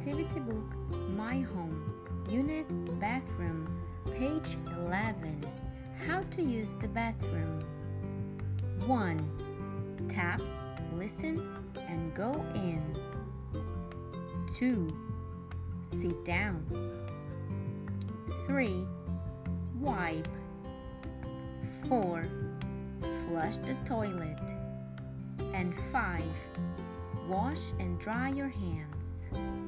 Activity book, My Home, Unit Bathroom, page 11. How to use the bathroom. 1. Tap, listen, and go in. 2. Sit down. 3. Wipe. 4. Flush the toilet. And 5. Wash and dry your hands.